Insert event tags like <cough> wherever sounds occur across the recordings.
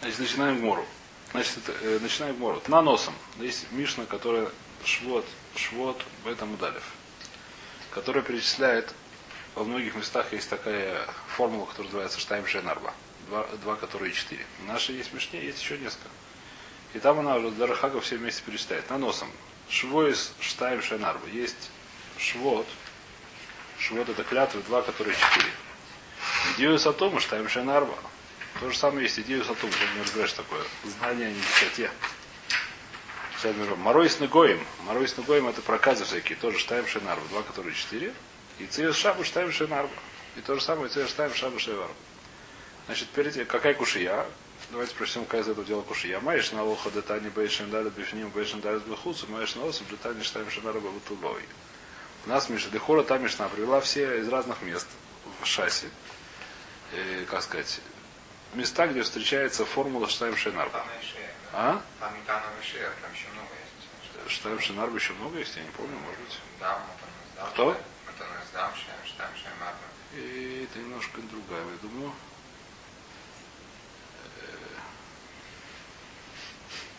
Значит, начинаем в мору. Значит, э, начинаем в мору. На носом. Есть Мишна, которая швот, швот в этом удалев, которая перечисляет во многих местах есть такая формула, которая называется Штайм Шенарба. Два, два, которые четыре. Наши есть Мишне, есть еще несколько. И там она уже даже все вместе перечисляет. На носом. Швоис Штайм Шенарба. Есть швот. Швот это клятвы, два, которые четыре. Идею Сатома Штайм Шенарба. То же самое есть идею не разбираешь такое. Знание о нечистоте. Морой с Негоем. Морой с Негоем это проказы всякие. Тоже Штайм Шенарба. Два, которые четыре. И Циес Шабу Штайм Шенарба. И то же самое Циес Штайм Шабу Шеварба. Значит, перед какая кушия? Давайте прочтем, какая из этого дела кушия. Маешь на лоха детани бейшен далит бифним бейшен далит бихуцу, маешь на лосу детани штайм шенарба бутулой. У нас Миша Дехора, та Мишна привела все из разных мест в шассе. И, как сказать, места, где встречается формула Штайм Шенарба. А? Там и там еще много есть. Штайм Шенарба еще много есть, я не помню, может быть. Да, Кто? И это немножко другая, я думаю.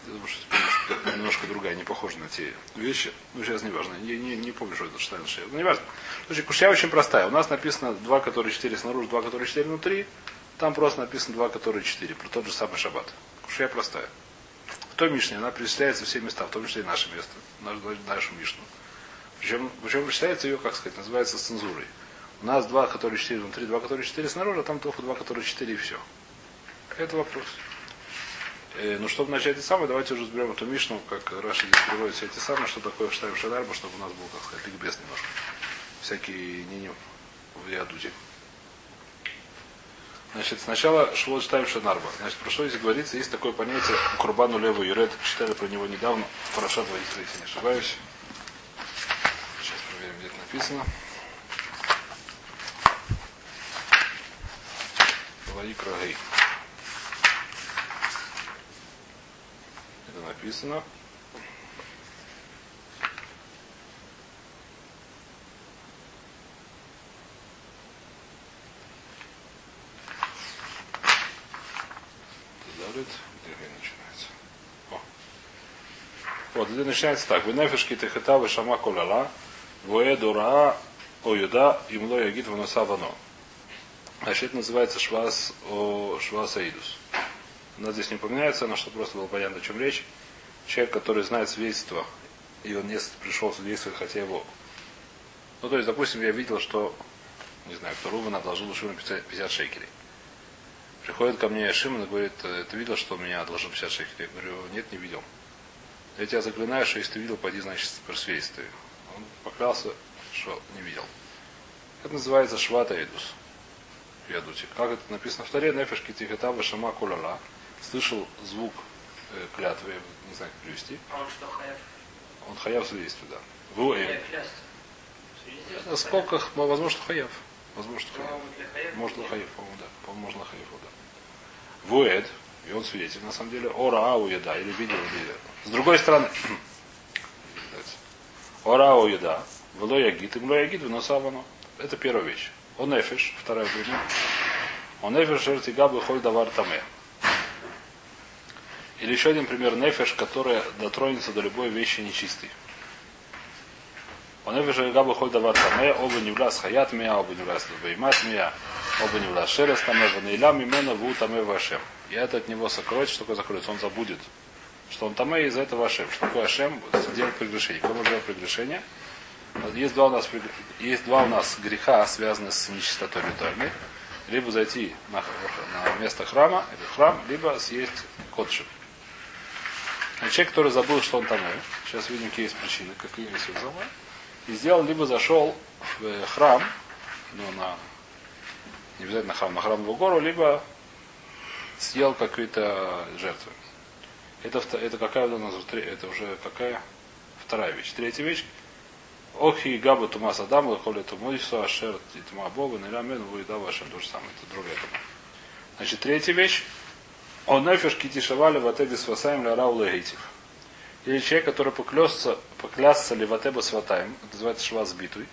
Я думаю, что это немножко другая, не похожа на те вещи. Ну, сейчас не важно. Не, не, не помню, что это Штайн. Ну, не важно. Слушай, кушья очень простая. У нас написано два, которые четыре снаружи, два, которые четыре внутри. Там просто написано два, которые четыре. Про тот же самый шаббат. Кушья простая. В той Мишне она перечисляется все места, в том числе и наше место, нашу, нашу Мишну. Причем, причем вычисляется ее, как сказать, называется цензурой. У нас два, которые четыре внутри, два, которые четыре снаружи, а там только два, которые четыре и все. Это вопрос. Э, ну, чтобы начать эти самые, давайте уже разберем эту Мишну, как Раша здесь переводит все эти самые, что такое Штайм Шадарба, чтобы у нас был, как сказать, ликбез немножко. Всякие не, в Ядуте. Значит, сначала Швот Штайм Шанарба. Значит, про что здесь говорится? Есть такое понятие Курбану Леву Юрет. Читали про него недавно. Парашат Ваисра, если не ошибаюсь. Сейчас проверим, где это написано. Ваикра. Это написано. Далит, где Гей начинается? О. Вот, это начинается так. Вы нефешки техета, вы шама колала, воэ дура, о юда, имло ягит вноса вано. Значит, это называется швас, о, швас аидус. У нас здесь не упоминается, но чтобы просто было понятно, о чем речь. Человек, который знает свидетельство, и он не пришел свидетельствовать, хотя его... Ну, то есть, допустим, я видел, что, не знаю, кто Рубан одолжил Шимону 50 шекелей. Приходит ко мне Шимон и говорит, ты видел, что меня одолжил 50 шекелей? Я говорю, нет, не видел. Я тебя заклинаю, что если ты видел, пойди, значит, просвидетельствуй. Он поклялся, что не видел. Это называется швата эдус. Ядути. Как это написано в таре, нефеш китихетава шама кулала. Слышал звук э, клятвы, не знаю, как перевести. А он что, хаяв? Он хаяв свидетельствует, да. Ву э. Свидетельство? Сколько, возможно, хаяв. Возможно, хаяв. Может, хаяв, по-моему, да. По-моему, можно хаяв, да. Вуэд, и он свидетель, на самом деле, ора еда, или видел, или... С другой стороны, <clears throat> ора еда, вло ягит, им ло ягит, выносавано. Это первая вещь. Он эфиш, вторая время. Он эфиш, жерти габлы, холь давар таме. Или еще один пример нефиш, который дотронется до любой вещи нечистой. Он эфиш габлы холь давар таме, оба не влас хаят мия, оба не влас беймат мия, оба не влас шерес таме, ванейля мимена ву таме вашем. И это от него сокроется, что такое закроется, он забудет, что он таме из-за этого Ашем. Что такое Ашем? Делать прегрешение. Может делать прегрешение? Есть два, у нас, есть два у нас греха, связанные с нечистотой ритуальной. Либо зайти на, на место храма, или храм, либо съесть котши. А человек, который забыл, что он там, сейчас видим, какие есть причины, какие есть забыл, и сделал, либо зашел в э, храм, ну, на, не обязательно храм, на храмовую гору, либо съел какие-то жертвы. Это, это какая у нас это уже какая вторая вещь. Третья вещь. Охи габа тума садам, лохоли тумойсу, ашер тума бога, нелямен, вуида вашем, то же самое, это другая тума. Значит, третья вещь. Он нефеш китишавали ватеби свасаем ля рау легитив. Или человек, который поклялся, поклялся ли ватеба сватаем, это называется шваз битуй.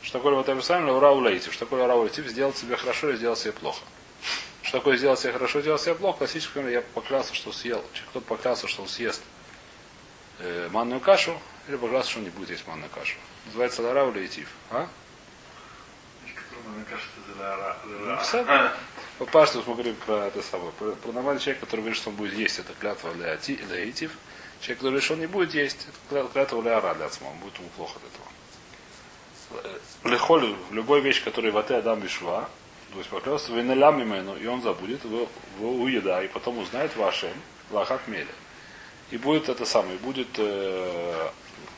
Что такое ватеба сватаем ля рау легитив? Что такое рау легитив? Сделал себе хорошо и сделал себе плохо. Что Что такое сделал себе хорошо, сделал себе плохо? Классический пример, я поклялся, что съел. Человек, кто поклялся, что он съест э, манную кашу, или поклялся, что он не будет есть манную кашу. Называется лара или этив. А? Ну. По пашту мы говорим про это самое. Про, про нормальный человек, который говорит, что он будет есть, это клятва для ати, для этив. Человек, который он не будет есть, клятва для ара для отца. Он будет ему плохо от этого. Лехоль, любой вещь, которая в ате адам бишва, то есть поклялся, вы налям имену, и он забудет, вы уеда, и потом узнает вашем, лахат меле. И будет это самое, будет, э,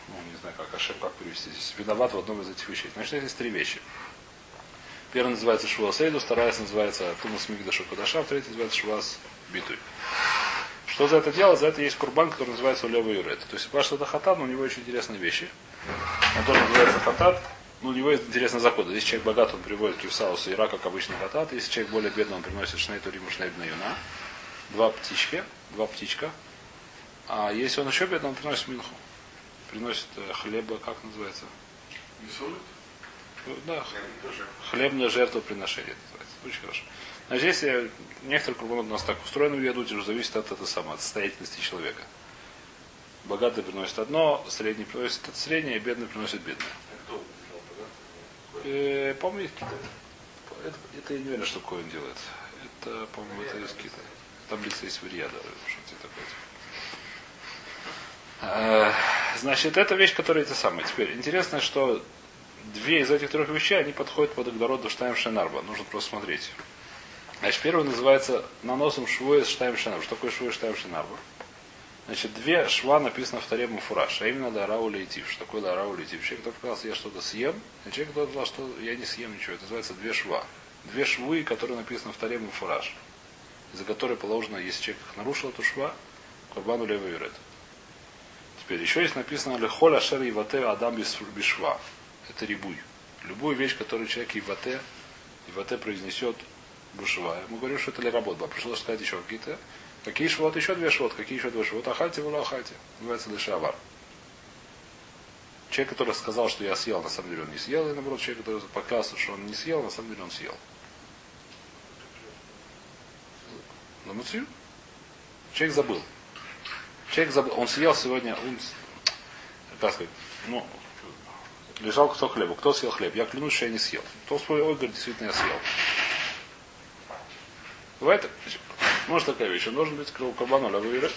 ну, не знаю, как Ашем, как перевести здесь, виноват в одном из этих вещей. Значит, есть три вещи. Первая называется Шуас Эйду, вторая называется Тумас Мигдашу Кадаша, третья называется Шуас Битуй. Что за это дело? За это есть курбан, который называется Улева Юрет. То есть, что это хатат, но у него очень интересные вещи. Он тоже называется хатат, ну, у него есть интересный закон. Если человек богат, он приводит кивсаус и ира, как обычный хатат. Если человек более бедный, он приносит шнейту риму шнейб на юна. Два птички, два птичка. А если он еще бедный, он приносит минху. Приносит э, хлеба, как называется? Ну, Да, хлебное жертвоприношение это называется. Очень хорошо. Значит, если некоторые кругом у нас так устроены в Ядуте, уже зависит от этого самого, от состоятельности человека. Богатый приносит одно, средний приносит это среднее, бедный приносит бедное. Э, по-моему, есть. Это, это я не уверен, что Коин делает. Это, по-моему, это из Китая. Таблица из Вирьяда, что-то такое. Э, Значит, это вещь, которая это самое. Теперь, интересно, что две из этих трех вещей, они подходят под Агдород Штайм Шенарба. Нужно просто смотреть. Значит, первый называется наносом швуэ Штайм Шенарба. Что такое швуэ Штайм Шенарба? Значит, две шва написано в таре Муфураж, а именно Дарау Лейтив. Что такое Дарау Лейтив? Человек, кто сказал, я что-то съем, и человек, кто сказал, что я не съем ничего. Это называется две шва. Две швы, которые написаны в таре Муфураж, из-за которой положено, если человек нарушил, эту шва, Курбану Лева Юрет. Теперь еще есть написано Лехоля Шер Ивате Адам Бишва. Это рибуй. Любую вещь, которую человек Ивате, Ивате произнесет Бушва. Мы говорим, что это ли работа. Пришлось сказать еще какие-то Какие швот? Еще две швот. Какие еще две швот? Ахальте, вула ахальте. Называется лешавар. Человек, который сказал, что я съел, на самом деле он не съел, и наоборот, человек, который поклялся, что он не съел, на самом деле он съел. На муцию? Человек забыл. Человек забыл. Он съел сегодня, он, как сказать, ну, лежал кусок хлеба. Кто съел хлеб? Я клянусь, что я не съел. Кто вспомнил, ой, говорит, действительно я съел. Бывает? Может такая вещь. Он должен быть кабану лавуира.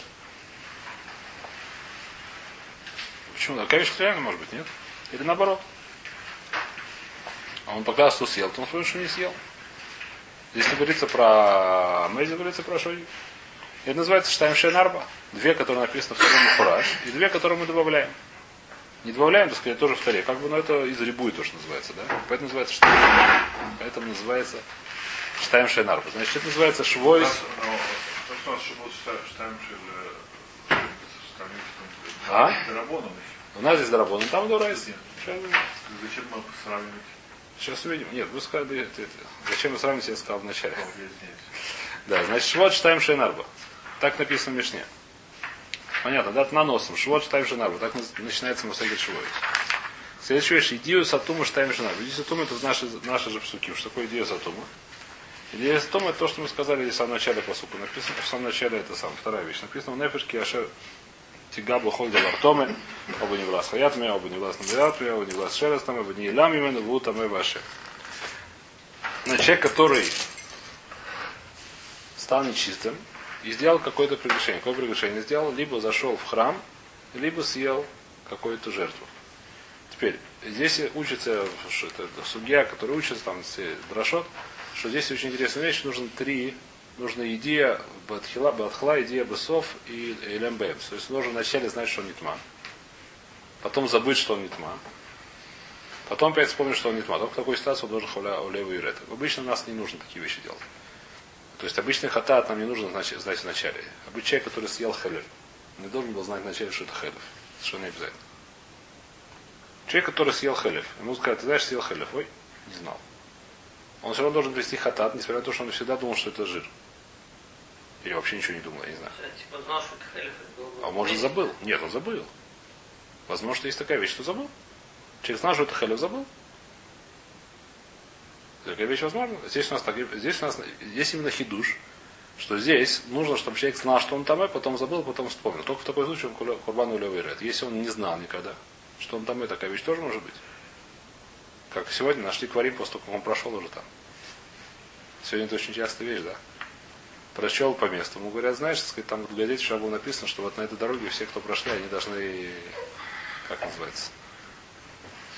Почему? Такая вещь реально может быть, нет? Или наоборот. А он пока что съел, то он вспомнил, что не съел. Здесь не говорится про Мэйзи, говорится про Шои. Это называется Штайм Шенарба. Две, которые написаны в втором Мухураж, и две, которые мы добавляем. Не добавляем, так сказать, тоже в таре. Как бы, но это из рибуи то, что называется, да? Поэтому называется Штайм. Поэтому называется Штайм Шенарба. Значит, это называется Швойс. А? У нас здесь Дарабон, там Дурайс. Зачем мы сравнивать? Сейчас увидим. Нет, вы сказали, это, это. зачем вы сравните, я сказал вначале. Да, значит, Швот Штайм Шейнарба. Так написано в Мишне. Понятно, да, наносом. Швот Штайм Шейнарба. Так начинается Мусагит Швоит. Следующая вещь. Идию Сатума Штайм Шейнарба. Идию Сатума это наши, наши же псуки. Что такое идея Сатума? Идея Сатума это то, что мы сказали здесь в самом начале посука. Написано, в самом начале это сам, вторая вещь. Написано в Нефешке Ашер Тигабу Хольда Вартоме, оба не влас хаятме, оба не влас набиратме, оба не влас шерестаме, оба не илам именно, вутаме ваше. На человек, который стал нечистым и сделал какое-то прегрешение. Какое прегрешение сделал? Либо зашел в храм, либо съел какую-то жертву. Теперь, здесь учится, что это судья, который учится, там, дрошот, что здесь очень интересная вещь, нужно три, нужно идея Бадхила, Бадхла, идея Бесов и Элембем. То есть нужно вначале знать, что он не тьма. Потом забыть, что он не тьма. Потом опять вспомнить, что он не тьма. Только в такой ситуации он должен хавля улеву и рета. Обычно нас не нужно такие вещи делать. То есть обычный хатат нам не нужно знать, знать вначале. Обычный человек, который съел хелев, не должен был знать вначале, что это хелев. Совершенно не обязательно. Человек, который съел хелев, ему сказать, ты знаешь, съел хелев. Ой, не знал. Он все равно должен привести хатат, несмотря на то, что он всегда думал, что это жир. Или вообще ничего не думал, я не знаю. Типа знал, что это хелев. А может забыл? Нет, он забыл. Возможно, есть такая вещь, что забыл. Человек знал, что это хелев забыл. Такая вещь возможна. Здесь у нас, так, здесь у нас здесь именно хидуш, что здесь нужно, чтобы человек знал, что он там, и потом забыл, потом вспомнил. Только в такой случае он куля- курбан улевырет. Если он не знал никогда, что он там, и такая вещь тоже может быть. Как сегодня нашли кварим после того, как он прошел уже там. Сегодня это очень частая вещь, да? Прошел по месту. Ему говорят, знаешь, сказать, там в газете вчера было написано, что вот на этой дороге все, кто прошли, они должны, как называется?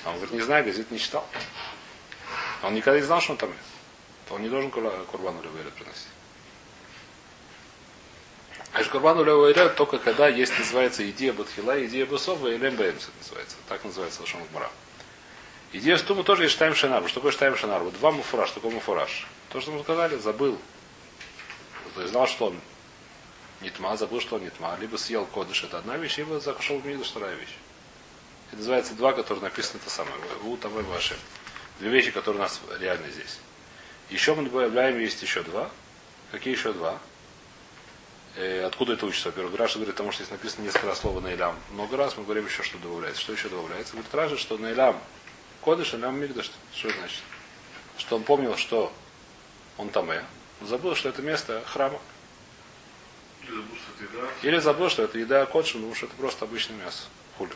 А он говорит, не знаю, газет не читал. Он никогда не знал, что он там. Он не должен курбану левейрет приносить. А курбану левейрет только когда есть, называется, идея Батхила, идея Бусова и Лембеймс, называется. Так называется Лашон Гмара. Идея Стума тоже есть Штайм Шенарбу. Что такое Штайм Шенарбу? Два муфураж. Что такое муфураж? То, что мы сказали, забыл. То есть знал, что он не тьма, забыл, что он не тьма. Либо съел кодыш, это одна вещь, либо зашел в миду, вторая вещь. Это называется два, которые написаны это самое. У Тавэ Вашем. Две вещи, которые у нас реально здесь. Еще мы добавляем, есть еще два. Какие еще два? Э, откуда это учится? Во-первых, Раша говорит, потому что здесь написано несколько раз слово Наилям. Много раз мы говорим еще, что добавляется. Что еще добавляется? Говорит Раша, что Наилям Кодыш, Наилям Мигдаш. Что значит? Что он помнил, что он там Забыл, что это место храма. Или забыл, что это еда. Или забыл, что это еда кодшин, потому что это просто обычное мясо. Хуль.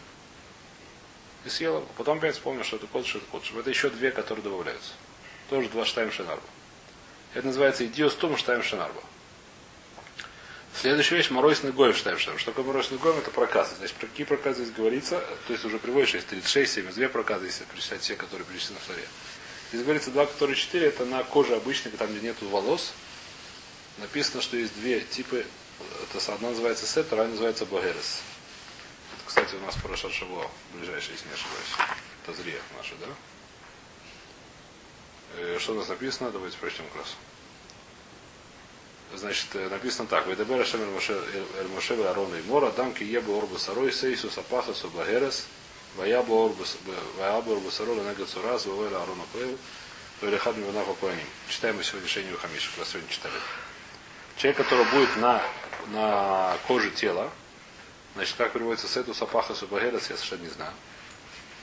И съел его. Потом опять вспомнил, что это кодшин, это кодшин. Это еще две, которые добавляются. Тоже два штайм шинарба. Это называется идиостум штайм шинарба. Следующая вещь моройсный гоем штайм шинарба. Что такое моройсный гоем? Это проказы. Значит, про какие проказы здесь говорится? То есть уже приводишь, есть 36, 72 проказы, если перечислять все, которые перечислены в Таре. Здесь говорится два, которые четыре, это на коже обычной, там, где нету волос. Написано, что есть две типы. Это одна называется сет, вторая называется багерес. Это, кстати, у нас Парашат Шаво, ближайший, если не ошибаюсь. Это зрия наша, да? Э, Что у нас написано? Давайте прочтем как. Значит, э, написано так. Ведебер Шем Эль Моше Арона и Мора, дамки ебу орбу сарой сейсус апахасу багерес, ваябу орбу сарой ленега цураз, вавэля Арона Коэл, Вэлихад Миванаху Коэним. Читаем мы сегодня решение Хамиша, как раз сегодня читали. Человек, который будет на, на коже тела, значит, как переводится сету сапаха субагерес, я совершенно не знаю.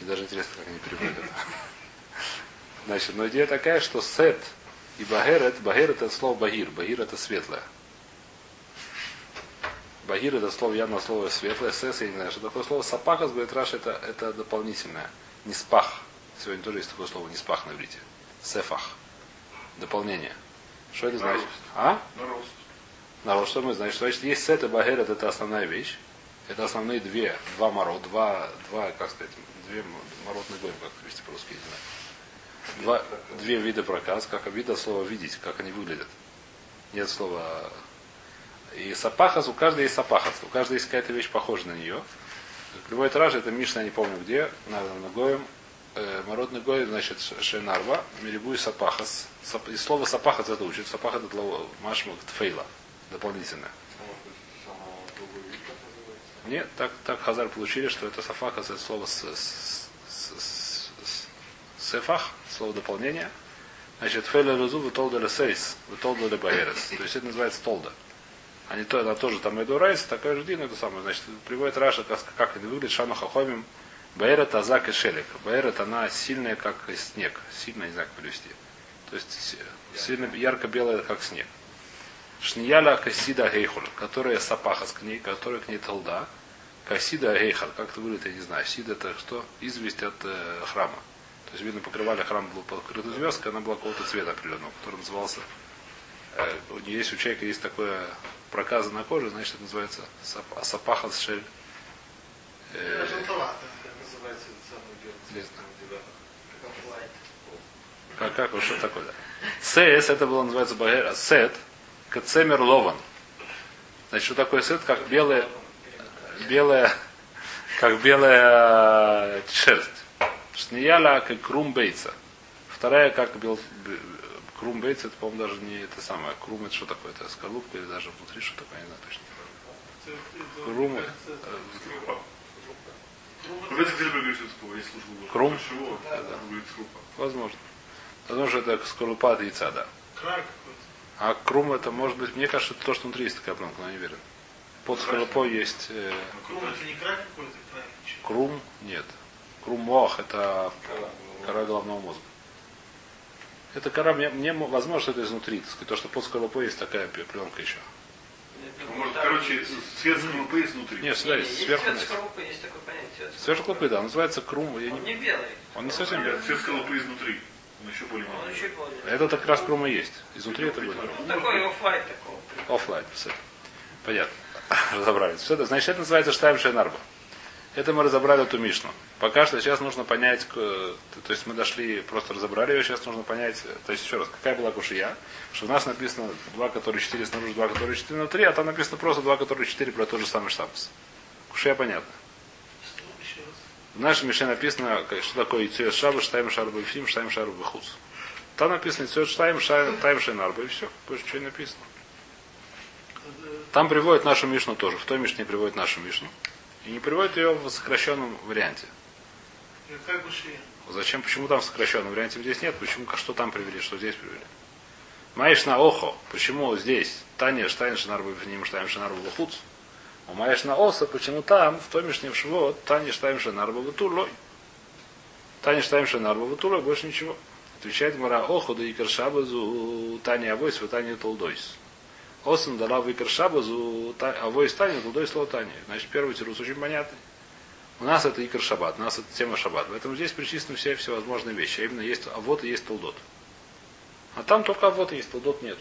И даже интересно, как они переводят. <laughs> Значит, но идея такая, что сет и багерет, багерет это слово багир, багир это светлое. Багир это слово, явно слово светлое, сес, я не знаю, что такое слово. Сапахас, говорит Раша, это, это дополнительное. Не спах. Сегодня тоже есть такое слово не спах на иврите. Сефах. Дополнение. Что это значит? А? На рост. Народ, что мы знаем? Что значит, есть сет и багерет, это основная вещь. Это основные две, два мород, два, два, как сказать, две мородные гоем, как перевести по-русски, не знаю. Два, две вида проказ, как вида слова видеть, как они выглядят. Нет слова. И сапахас, у каждой есть сапахас, у каждой есть какая-то вещь похожая на нее. Любой траж, это Мишна, я не помню где, наверное, на Гоем. Э, мородный Гой, значит, Шенарва, Мирибуй Сапахас. Сап, и слово Сапахас это учит. Сапахас это слово Машмак Тфейла, называется. Нет, так, так Хазар получили, что это сафахас, это слово с- с- с- с- сефах, слово дополнение. Значит, феля резу витолда сейс, витолда ле баерес. То есть это называется толда. Они то, она тоже там иду райс, такая же дина, это самое. Значит, приводит Раша, как, как это выглядит, шану хахомим, баерет азак и шелек. Баерет, она сильная, как снег. Сильная, не знаю, как перевести. То есть сильно ярко-белая, как снег. Шнияля касида гейхуль, которая сапахас к ней, которая к ней толда. Касида гейхаль, как это выглядит, я не знаю. Сида это что? Известь от э, храма. То есть, видно, покрывали храм был покрыт звездкой, она была какого-то цвета определенного, который назывался э, у нее есть у человека есть такое проказа на коже, значит, это называется сап- сапахас шель. Э. Как знаю. Да. Как. Как, вот что такое, да. Сес, это было называется багера. Сет, кацемер лован. Значит, что такое сет? Как белая, белая, как белая э, шерсть. Шнияля, как крум бейца. Вторая, как бел, б- крум бейца, это, по-моему, даже не это самое. Крум это что такое? Это скорлупка или даже внутри что такое, я не знаю точно. Крум. Крум? Да. Сколько? возможно. Возможно, это скорлупа от яйца, да. Край какой-то. А крум это может быть, мне кажется, это то, что внутри есть такая пленка, но я не уверен. Под скорлупой есть э, Крум это не край какой-то, крум, нет. Крум мох это кора головного мозга. Это кора, мне, мне мо- возможно, что это изнутри. Так сказать, то, что под скорлупой есть такая пленка еще. Ну, Может, короче, свет скорлупы есть внутри. Нет, сюда есть, сверху. цвет есть. скорлупы, есть такое понятие. цвет Сверху клопы, да, называется крум. я Он не- не белый. Он не совсем белый. Свет скорлупы изнутри. Он еще более Он маленький. еще более. Это как раз крум и есть. Изнутри это будет крум. Ну, такой оффлайн такого. Оффлайн, все. Понятно. <laughs> Разобрались. Все это, значит, это называется штайм шейнарба. Это мы разобрали эту Мишну. Пока что сейчас нужно понять, то есть мы дошли, просто разобрали ее, сейчас нужно понять, то есть еще раз, какая была кушия, что у нас написано два, которые четыре снаружи, два, которые четыре внутри, а там написано просто два, которые четыре про тот же самый штампс. Кушия понятно. В нашей Мише написано, что такое Ицуэс Шаба, Штайм Шарба Фим, Штайм Шарба Хус. Там написано Ицуэс Штайм, Штайм Шейнарба, и все. Больше ничего не написано. Там приводит нашу Мишну тоже. В той Мишне приводит нашу Мишну. И не приводит ее в сокращенном варианте. Бушия? Зачем? Почему там в сокращенном варианте здесь нет? Почему? Что там привели? Что здесь привели? Маиш на охо. Почему здесь? Таня Штайн Шинарба Финим Штайн Шинарба Бахуц. У Маиш на оса. Почему там, в той Мишне в Шивот, Таня Штайн Шинарба Бутурлой. Таня Штайн Шинарба Бутурлой, больше ничего. Отвечает Мара Охо, да Икар Шабазу, Таня Авойс, Таня Толдойс. Осам дала Викар Шабазу, Авойс Таня, Толдойс Ло Таня. Значит, первый тирус очень понятный. У нас это Икар Шаббат, у нас это тема Шаббат. Поэтому здесь перечислены все всевозможные вещи. А именно есть авод и есть толдот. А там только авод есть, толдот нет.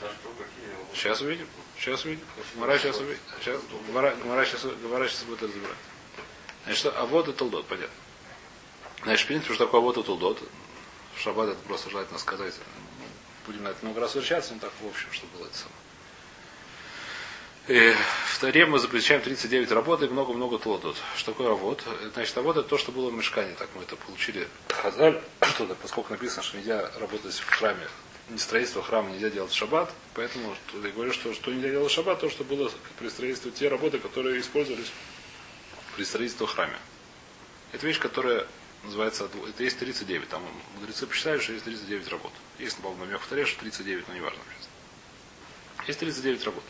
А? Сейчас увидим. Сейчас увидим. Гмара сейчас увидим. Сейчас, Гмара, Гмара сейчас, Гмара сейчас будет разбирать. Значит, что авод и толдот, понятно. Значит, в принципе, что такое авод и толдот. Шаббат это просто желательно сказать. Будем на это много раз возвращаться, но так в общем, что было это самое. И в Таре мы запрещаем 39 работ и много-много толдот. Что такое авод? Значит, авод это то, что было в мешкане. Так мы это получили. Хазаль, что да, поскольку написано, что нельзя работать в храме, не строительство храма нельзя делать в шаббат, поэтому я говорю, что, что нельзя делать в шаббат, то, что было при строительстве, те работы, которые использовались при строительстве в храме. Это вещь, которая называется, это есть 39. Там мудрецы посчитали, что есть 39 работ. Есть, по-моему, намек в что 39, но не важно сейчас. Есть 39 работ.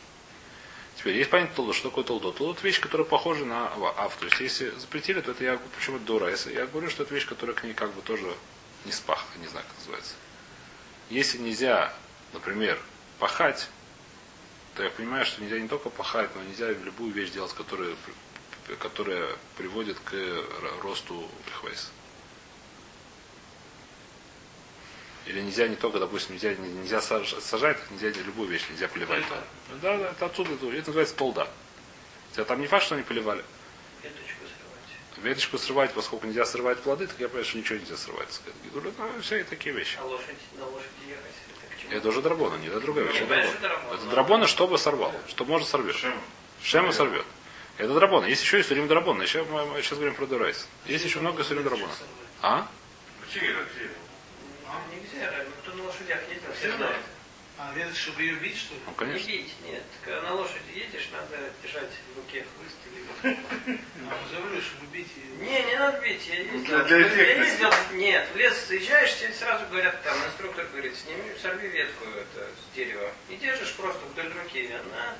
Теперь есть понятие толдот. Что такое толдот? Толдот вещь, которая похожа на ав. То есть, если запретили, то это я почему это дура. Если я говорю, что это вещь, которая к ней как бы тоже не спах, не знаю, как называется. Если нельзя, например, пахать, то я понимаю, что нельзя не только пахать, но нельзя любую вещь делать, которая, которая приводит к р- росту хвейса. Или нельзя не только, допустим, нельзя, нельзя саж- сажать, нельзя любую вещь, нельзя поливать. Да, да, это отсюда, это, это называется толда. Хотя там не факт, что они поливали. Веточку срывать. Веточку срывать, поскольку нельзя срывать плоды, так я понимаю, что ничего нельзя срывать. так сказать. Гидуля, Ну, все такие вещи. А лошадь, на лошади ехать. Это к чему? Это уже драбона, не это другая вещь. Ну, Это конечно, драбона. драбона. Это драбона, чтобы сорвал. Что может сорвет. Шем. Шема сорвет. Это драбона. Есть еще и сурим драбона. Еще мы, сейчас говорим про дурайс. Есть еще много сурим драбона. А? Ну, Нельзя, ну кто на лошадях ездил, все знают. А веточь, чтобы ее бить, что ли? Ну, Не бить, нет. Когда на лошади едешь, надо держать в руке хлыст или... <laughs> А, за руль, чтобы бить ее. Не, не надо бить, я ездил. Для- для я ездил, нет, в лес заезжаешь, тебе сразу говорят, там, инструктор говорит, сними, сорви ветку это, с дерева. И держишь просто вдоль руки. Она...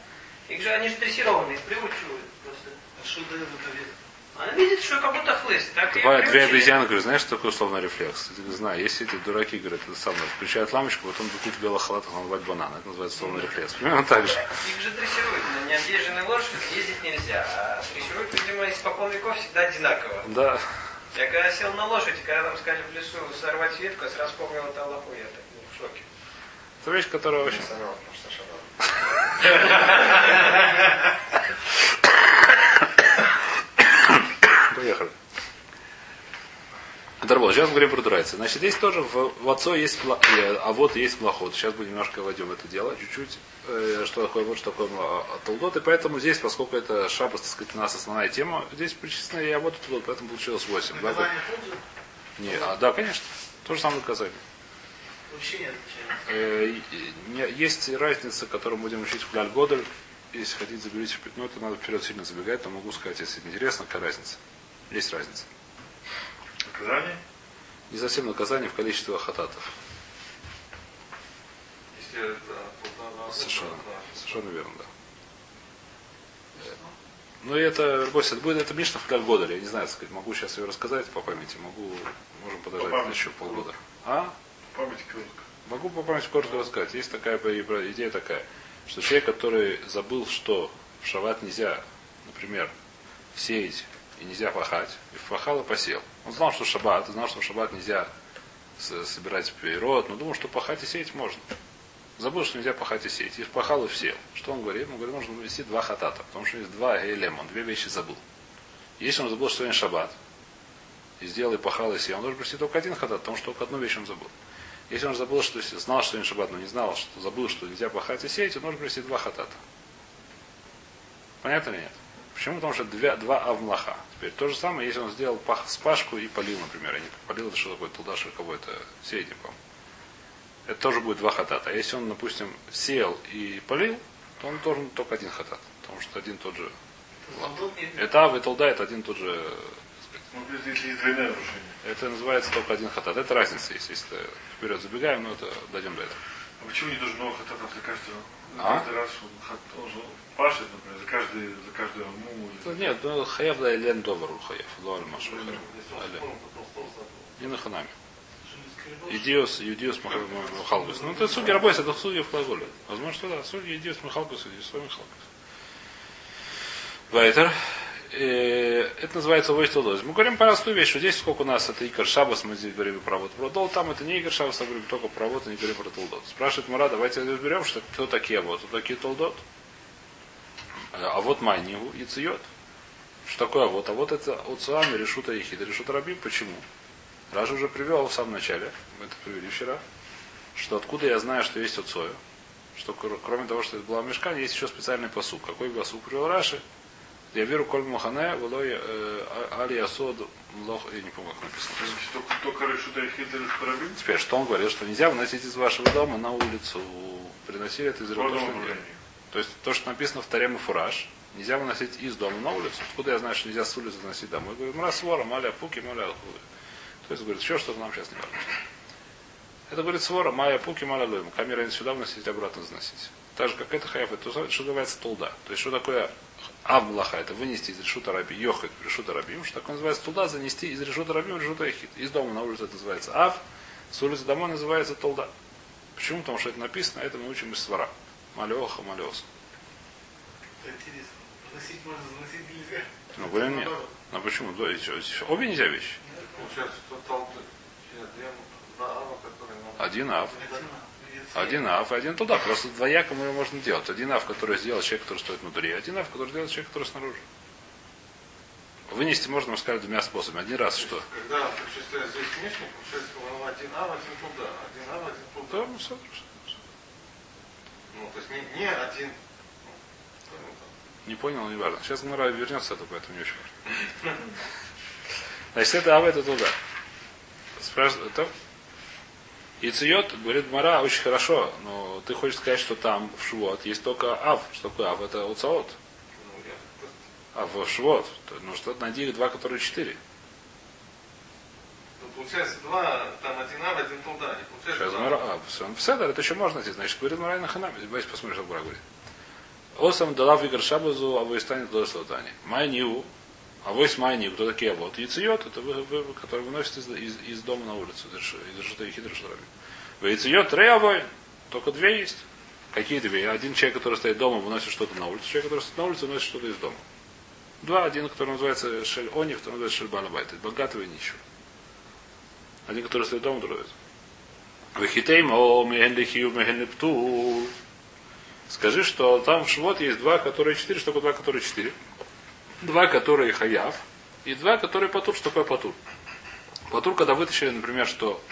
Их же, они же дрессированные, приучивают просто. А что дает эта ветка? Она видит, что как будто хлыст. Так Бывает две обезьяны, говорю, знаешь, что такое условный рефлекс? Я знаю, если эти дураки, говорят, это самое, включают лампочку, потом бегут в белых халатах наливать банан. Это называется условный рефлекс. Примерно так же. Их же дрессируют. На необъезженной лошади ездить нельзя. А дрессируют, видимо, испокон веков всегда одинаково. Да. Я когда сел на лошадь, когда там сказали в лесу сорвать ветку, я сразу вспомнил это Аллаху, я так был в шоке. Это вещь, которая очень... <laughs> Сорвал, потому что шаббат. Поехали. Дарбол, сейчас говорим про Дурайца. Значит, здесь тоже в, в отцо есть, мла- э, а вот есть млоход. Сейчас будем немножко войдем в это дело, чуть-чуть, э, что такое вот, что такое а, толдот. И поэтому здесь, поскольку это шабас, так сказать, у нас основная тема, здесь причислено и а вот толдот, поэтому получилось 8. Да, же? Не, а, да, конечно. То же самое наказание. Э, есть разница, которую мы будем учить в Гляль Годель. Если хотите, заберите вперед. Ну, это надо вперед сильно забегать, но могу сказать, если интересно, какая разница. Есть разница. Наказание? Не совсем наказание в количестве хататов. Если это полтора- Совершенно. Совершенно верно, да. Э, Ну и это, Бойся, это будет это Мишна в Гляль Годель. Я не знаю, сказать, могу сейчас ее рассказать по памяти, могу, можем подождать памяти. еще полгода. А? Память коротко. Могу по памяти коротко рассказать. Есть такая по- идея такая, что человек, который забыл, что в шават нельзя, например, сеять и нельзя пахать, и пахал и посел. Он знал, что шаббат, знал, что в шаббат нельзя собирать пирот, но думал, что пахать и сеять можно. Забыл, что нельзя пахать и сеять. И пахал и всел. Что он говорит? Он говорит, нужно ввести два хатата, потому что есть два гейлема, он две вещи забыл. Если он забыл, что сегодня шаббат, и сделал и пахал и сел, он должен привести только один хатат, потому что только одну вещь он забыл. Если он забыл, что знал, что сегодня шаббат, но не знал, что забыл, что нельзя пахать и сеять, он должен привести два хатата. Понятно или нет? Почему? Потому что две, два авмлаха. Теперь то же самое, если он сделал пах, спашку и полил, например. Я не полил, это что такое или кого это не помню. Это тоже будет два хатата. А если он, допустим, сеял и полил, то он должен только один хатат. Потому что один тот же. Это ав и толда, это один тот же. Ну. Это называется только один хатат. Это разница есть. Если вперед забегаем, но это дойдем до этого. А почему не должен много хататов каждого? За А? каждый раз он, хат, он же пашет, например, за каждый, за каждую аму. Ну, Нет, ну хаяв да лен довар хаяв. Луаль машу. Не на ханами. Идиос, идиос махалгус. Ну, это суги работает, это суги в глаголе. Возможно, что да. Суги идиос махалгус, идиос махалгус. Вайтер. Э, Это называется войс толдос. Мы говорим простую вещь, что здесь сколько у нас это Икар Шабас, мы здесь говорим про вот про дол, там это не Икар Шабас, а говорим только про вот, и не говорим про толдот. Спрашивает Мара, давайте разберем, что кто такие вот, кто такие толдот. А вот майнигу и циот. Что такое а вот? А вот это Уцуами решута Ехида, решута Рабим. Почему? Раша уже привел в самом начале, мы это привели вчера, что откуда я знаю, что есть Уцою, что кр- кроме того, что это была мешкань, есть еще специальный посук. Какой посук привел Раши? Я веру коль мухане, волой э, али асод лох, я не помню, как написано. Только, только решута и хитер парабин. Теперь, что он говорил, что нельзя выносить из вашего дома на улицу. Приносили это из По что. То есть то, что написано в Таре Фураж, нельзя выносить из дома на улицу. Откуда я знаю, что нельзя с улицы выносить домой? Говорю, мрасвора, маля пуки, маля алхуды. То есть, говорит, еще что-то нам сейчас не важно. Это говорит свора, майя пуки, маля лоем. Камера сюда вносить, обратно заносить. Так же, как это хаяф, это что называется толда. То есть, что такое авмлаха? Это вынести из решута раби, йохет в решута рабим. Что такое называется толда? Занести из решута рабим в решута эхит. Из дома на улицу это называется ав, с улицы домой называется толда. Почему? Потому что это написано, а это мы учим из свара. Интересно. Можно, заносить нельзя. Ну, говорим нет. А почему? Да, что, еще? Обе нельзя вещи. Получается, что толпы. Один ав. Один, ав и один туда. Просто двояко мы его можно делать. Один ав, который сделал человек, который стоит внутри. Один ав, который сделал человек, который снаружи. Вынести можно, мы сказали, двумя способами. Один раз что? Когда причисляют здесь книжник, получается, он один Ав, один туда. Один Ав, один Да, туда. ну, смотришь. Ну, то есть не, не один. Не понял, не важно. Сейчас Гмара вернется, это поэтому не очень важно. Значит, это ав, это туда. Спрашивает, это? И циот, говорит Мара, очень хорошо, но ты хочешь сказать, что там в Швот есть только ав. Что такое ав? Это уцаот. Ну, А в Швот, ну что найди их два, которые четыре. Получается, два, там один Ав, один туда. Не получается Сейчас. Мара, а, он Седер, это еще можно найти. Значит, говорит Мара на ханаме. Давайте посмотрим, что Мара говорит. Осам дала Игорь Шабазу, а вы станет до Слотани. Майниу, а вы с Майниу, кто такие вот? Яциот, это вы, вы, который выносит из, из, из дома на улицу, из и Хидра Шарами. Вы Яциот, Реавой, только две есть. Какие две? Один человек, который стоит дома, выносит что-то на улицу. Человек, который стоит на улице, выносит что-то из дома. Два. Один, который называется Шель Они, второй называется Шель Балабайт. Богатого и нищего. Один, который дома, другой. Вахитейм, о, меген лихию, меген лепту. Скажи, что там в Швот есть два, которые четыре, что такое два, которые четыре. Два, которые хаяв, и два, которые патур. Что такое патур? Патур, когда вытащили, например, что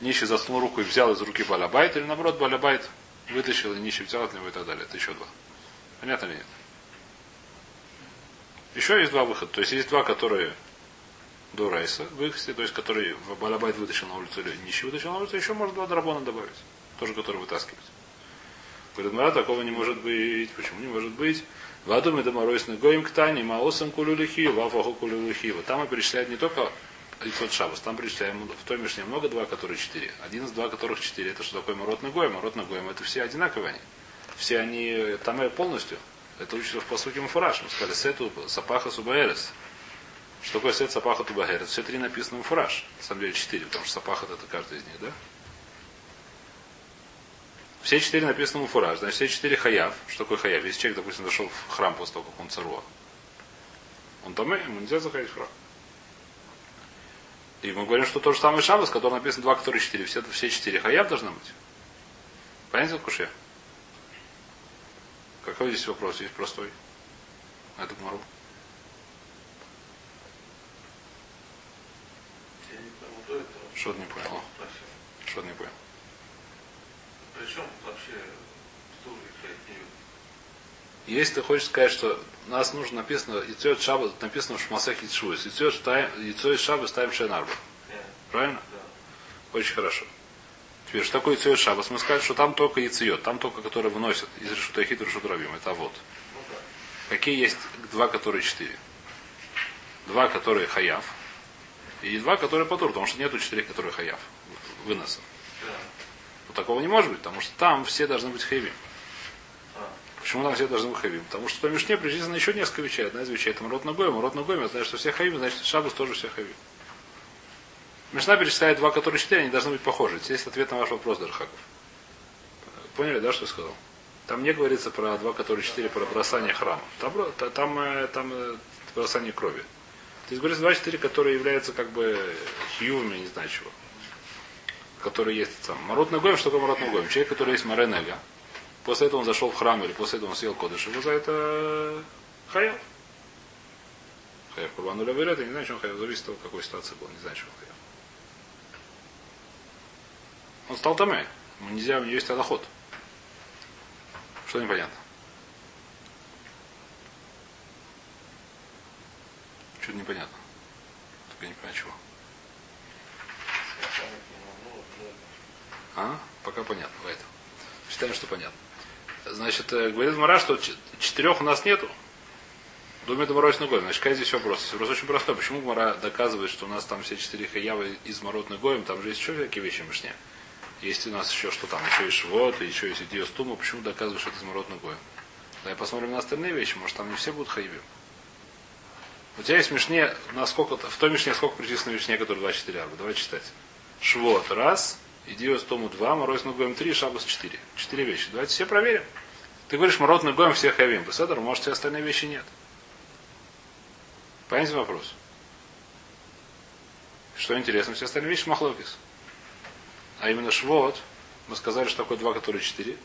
нищий заснул руку и взял из руки балабайт, или наоборот, балабайт вытащил, и нищий взял от него и так далее. Это еще два. Понятно или нет? Еще есть два выхода. То есть есть два, которые до рейса выходе, то есть который в балабайт вытащил на улицу или нищий вытащил на улицу, еще можно два драбона добавить. Тоже который вытаскивать. Говорит, Мара, такого не может быть. Почему не может быть? Ваду мы доморойс на гоим ктани, маосам кулюлихи, вафаху кулюлихи. Вот там мы перечисляют не только Ицот Шабас, там перечисляем в той Мишне много два, которые четыре. Один из два, которых четыре. Это что такое Марот на гоем? Марот на гоем. Это все одинаковые они. Все они там полностью. Это учится в посуке Муфураж. Мы сказали, сету сапаха субаэрес. Что такое сет сапаха тубагерес? Все три написаны в фураж. На самом деле четыре, потому что сапахат это каждый из них, да? Все четыре написано муфураж. Значит, все четыре хаяв. Что такое хаяв? Если человек, допустим, зашел в храм после того, как он царуа, он там, ему нельзя заходить в храм. И мы говорим, что то же самое шабас, который написано два, которые четыре. Все, все четыре хаяв должны быть. Понятно, Куше? Какой здесь вопрос? Есть простой. На эту гмару. Я не пойму, до этого. Что ты не понял? Что ты не понял? Причем вообще Если ты хочешь сказать, что у нас нужно написано, яйцо из шаба, написано в шмасах яйцуис. Яйцо, из яйцо шаба ставим шенарбу. Правильно? Да. Очень хорошо. Теперь, что такое яйцо из шабас? Мы сказали, что там только яйцеет, там только, которые выносят из решута хит решут рабим. Это вот. Ну да. Какие есть два, которые четыре? Два, которые хаяв. И два, которые потур, потому что нету четырех, которые хаяв. Выноса. Вот такого не может быть, потому что там все должны быть хайвим. А. Почему там все должны быть хайвим? Потому что по Мишне причислено еще несколько вещей. Одна из вещей это Мрот Ногоем. Мрот Ногоем, я знаю, что все хайвим, значит Шабус тоже все хайвим. Мишна перечисляет два, которые четыре, они должны быть похожи. Здесь ответ на ваш вопрос, Дархаков. Поняли, да, что я сказал? Там не говорится про два, которые четыре, про бросание храма. Там, там, э, там э, бросание крови. Здесь говорится два, четыре, которые являются как бы хьювами, не знаю чего. Которые есть там. Марот Ногоем, что такое Марот Ногоем? Человек, который есть Маренега. После этого он зашел в храм или после этого он съел кодыш. Его за это хаяв. Хаяв Курбану Лавирет, я не знаю, чем хаяв. Зависит от того, какой ситуации был. Не знаю, чем хаяв. Он стал таме. Нельзя, у него есть аллоход. Что непонятно? Что-то непонятно. Только не понимаю, чего. А? Пока понятно. Поэтому. Считаем, что понятно. Значит, э, говорит Мара, что четырех у нас нету. Думает Морозь ногой. Значит, какая здесь вопрос? Вопрос очень простой. Почему Мара доказывает, что у нас там все четыре хаявы из Морот Ногоем, там же есть еще всякие вещи в Мишне. Есть у нас еще что там, еще есть Швот, еще есть Идио Стума. Почему доказывает, что это из Морот Ногоем? Давай посмотрим на остальные вещи, может там не все будут хаявим. У тебя есть Мишне, насколько, в той Мишне сколько причислено Мишне, который 24 арба? Давай читать. Швот раз, Идио Стому два, Мороз Ногоем три, Шабас четыре. Четыре вещи. Давайте все проверим. Ты говоришь, Морот Ногоем все хаявим. Беседор, может, все остальные вещи нет. Понятен вопрос? Что интересно, все остальные вещи махлокис. А именно швот, мы сказали, что такое два, которые четыре.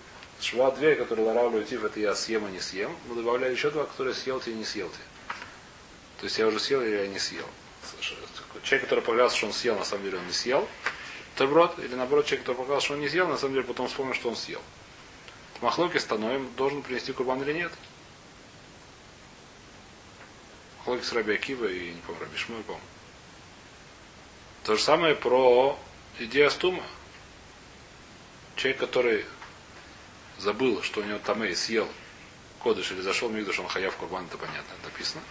Шва две, которые ларавлю тиф, это я съем, а не съем. Мы добавляли еще два, которые съел ты и не съел ты. То есть я уже съел или я не съел. Человек, который поклялся, что он съел, на самом деле он не съел. Таброд, или наоборот, человек, который поклялся, что он не съел, на самом деле потом вспомнил, что он съел. Махлоки становим, должен принести курбан или нет. Махлоки с Раби Акива и, не помню, Раби Шмуэль, помню. То же самое про идею Астума. Человек, который забыл, что у него тамей съел кодыш или зашел в Мигдаш, он хаяв курбан, это понятно, это написано.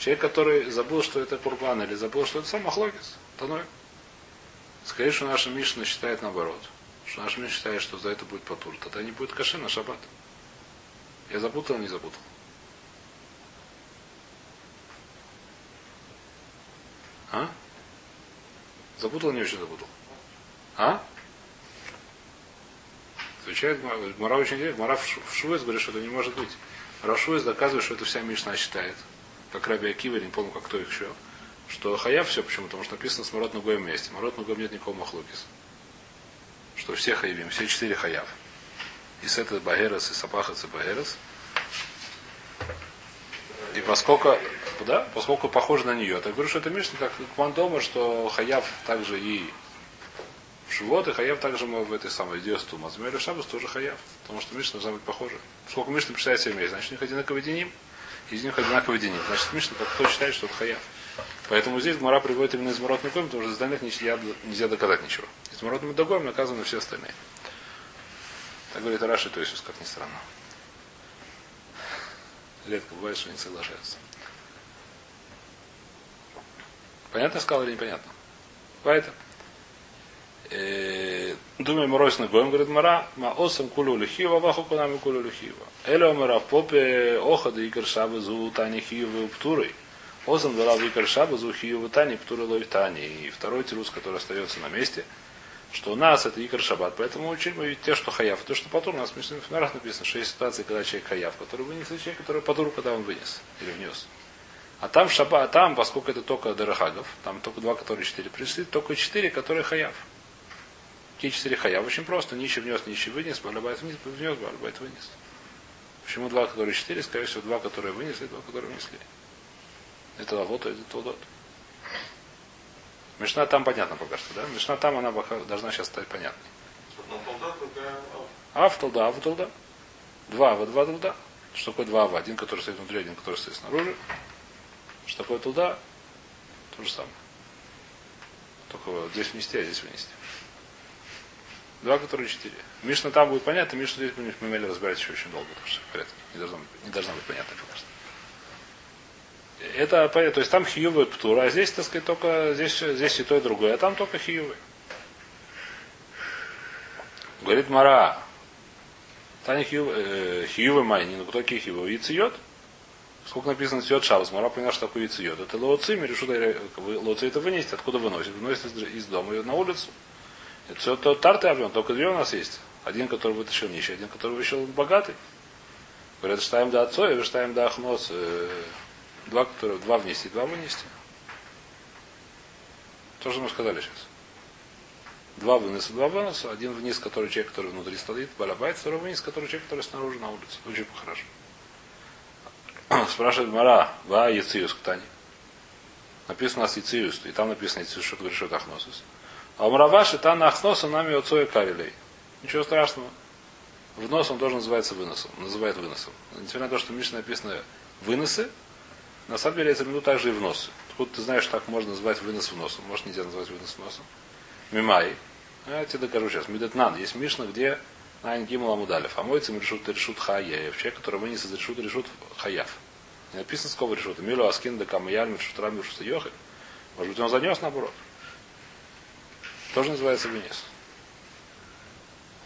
Человек, который забыл, что это курбан, или забыл, что это сам Махлокис, Таной. Скорее, что наша Мишна считает наоборот. Что наша Мишна считает, что за это будет потур. Тогда не будет каши на шаббат. Я запутал не запутал? А? Запутал не очень запутал? А? Отвечает Гмара очень интересно. Шу- в Шуэс говорит, что это не может быть. Рашуэс доказывает, что это вся Мишна считает. Как Раби Акива, не помню, как кто их еще. Что хаяв все почему? Потому что написано с Марот Нугоем вместе. Марот Нугоем нет никакого махлукис. Что все хаявим, все четыре хаяв. И с это Багерас, и Сапахас, и Багерас. И поскольку, да, поскольку похоже на нее, так говорю, что это Мишна как Кмандома, что хаяв также и в Шивот, и хаяв также мы в этой самой Диостум. А Змея Шабас тоже хаяв. Потому что Мишна должна быть похожа. Сколько Мишна представляет себе вместе, значит у них одинаковый деним. Из них одинаковый деним. Значит Мишна как кто считает, что это хаяв. Поэтому здесь Гмара приводит именно из Морот Микоем, потому что из остальных нельзя, нельзя доказать ничего. Из Морот Мидогоем наказаны все остальные. Так говорит Раши, то есть, как ни странно. Редко бывает, что не соглашаются. Понятно сказал или непонятно? Поэтому. Думаю, мороз на гоем, говорит Мара, ма осам кулу лихива, ваху кунами кулу лихива. Эле омара попе охада икар шабы зу тани хиевы птурой. Осам дала икар шабы зу хиевы тани птуры лой тани. И второй тирус, который остается на месте, Что у нас это икр шаббат, поэтому учили мы те, что хаяв. То, что патур, у нас в Финарах написано, что есть ситуации, когда человек хаяв, который вынес, и человек, который патур, когда он вынес или внес. А там в шаба, а там, поскольку это только Дарахагов, там только два, которые четыре пришли, только четыре, которые хаяв. Какие четыре хаяв? Очень просто. Нищий внес, нищий вынес, балабайт внес, внес, балабайт вынес. Почему два, которые четыре? Скорее всего, два, которые вынесли, два, которые внесли. Это вот, это толдот. Мишна там понятно пока что, да? Мишна там, она должна сейчас стать понятной. Ав толда, ав толда. Два ава, два толда. Что такое два ава? Один, который стоит внутри, один, который стоит снаружи. Что такое туда? То же самое. Только здесь внести, а здесь вынести. Два, которые четыре. Мишна там будет понятно, Мишна здесь мы имели разбирать еще очень долго, потому что в порядке. Не должно быть, не должна быть понятно, конечно. Это понятно. То есть там хиювый птура, а здесь, так сказать, только здесь, здесь и то, и другое, а там только хиювый. Говорит Мара, Таня хиювый майни, ну кто такие хиювы? Яйцеет? Сколько написано Циот Шабас, Мара поняла, что такое яйцеет. Это лоцим, решут лоци это вынести. Откуда выносит? Выносит из дома и на улицу. Это все то тарты объем, только две у нас есть. Один, который вытащил нищий, один, который вышел богатый. Говорят, штаем до отцо, и штаем до ахнос. Э, Два, которые, два вместе, два вынести. То, что мы сказали сейчас. Два выноса, два выноса. Один вниз, который человек, который внутри стоит, балабайт, второй вниз, который человек, который снаружи на улице. Очень хорошо. <clears throat> Спрашивает Мара, ва яциус ктани. Написано у и там написано яциус, что говорит, что это ахносус. А у Мраваши там на ахноса нами отцой карилей. Ничего страшного. Внос он тоже называется выносом. Называет выносом. Несмотря на то, что в Мишне написано выносы, на самом деле это минут также и вносы. Тут ты знаешь, так можно называть вынос вносом. Может нельзя назвать вынос вносом. Мимай. А я тебе докажу сейчас. Мидетнан. Есть Мишна, где Найн Гимал Амудалев. А мойцем решут решут хаяев. Человек, который вынес из решут решут хаяв. Не написано с кого решут. Милу Аскин да Камаяль решут рам решут йохи. Может быть, он занес наоборот. Тоже называется вынес.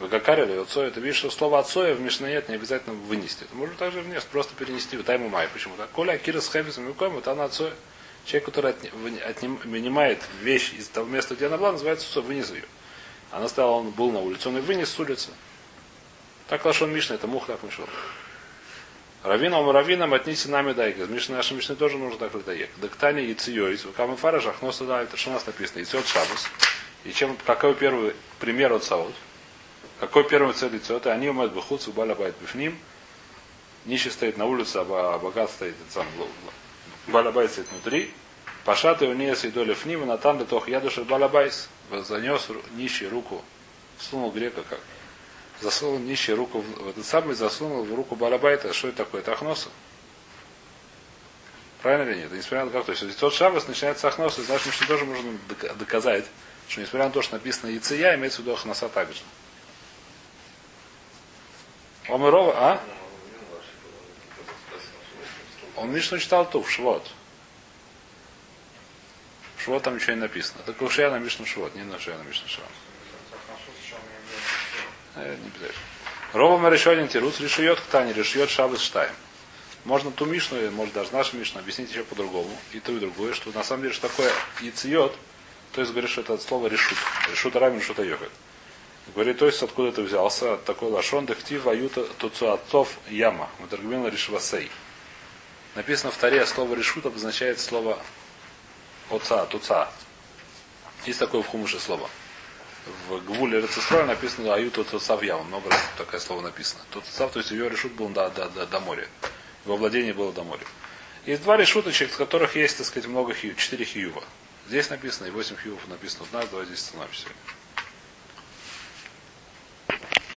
Вагакарили, отцой, это видишь, что слово отцоя в Мишнает не обязательно вынести. Это можно также внес, просто перенести в тайму май. Почему так? Коля Акира с Хефисом Юком, это она отцой. Человек, который отним, вещь из того места, где она была, называется отцой, вынес ее. Она стала, он был на улице, он и вынес с улицы. Так Лашон Мишна, это мух так мишел. Равином равином отнеси нами дайка. Мишна наши Мишны тоже нужно так даек. Дактани и циёйц. Камы фаражах, но сюда это что у нас написано. И шабас. И чем, какой первый пример от Саут? Какой первый цель лицо? Они умеют бахуцу балабайт бифним. Нищий стоит на улице, а богат стоит сам балабайт стоит внутри. Пашаты у нее доля фним, на там тох ядушер балабайс. Занес нищий руку, сунул грека как. Засунул нищий руку в этот самый, засунул в руку балабайта. Что это такое? Это ахноса. Правильно или нет? Несмотря на как. То есть, тот шабас начинается ахноса, значит, мы тоже можем доказать, что несмотря на то, что написано яйцея, имеется в виду ахноса также. Омырова, а? Он Мишну читал ту, в Швот. В Швот там ничего не написано. Это Кушья на Мишну Швот, не на Швот, на Мишну Швот. Э, не обязательно. Рова решен тирус решает ктани, решает шабас штайм. Можно ту Мишну, может даже нашу Мишну объяснить еще по-другому. И то, и другое, что на самом деле, что такое яциот, то есть говорит, что это от слова решут. Решут равен, решут йохет. Говорит, то есть откуда ты взялся? Такой лашон дехтив аюта туцуатов яма. Мударгмина решвасей. Написано в таре слово решут обозначает слово оца, туца. Есть такое в хумуше слово. В Гвуле Рецестроя написано аюта туца в яму. Много раз такое слово написано. Туца, то есть ее решут был до, до, до, до моря. Его владение было до моря. Есть два решуточек, с которых есть, так сказать, много хию, четыре хиюва. Здесь написано, и восемь хиюв написано у нас, давай здесь остановимся.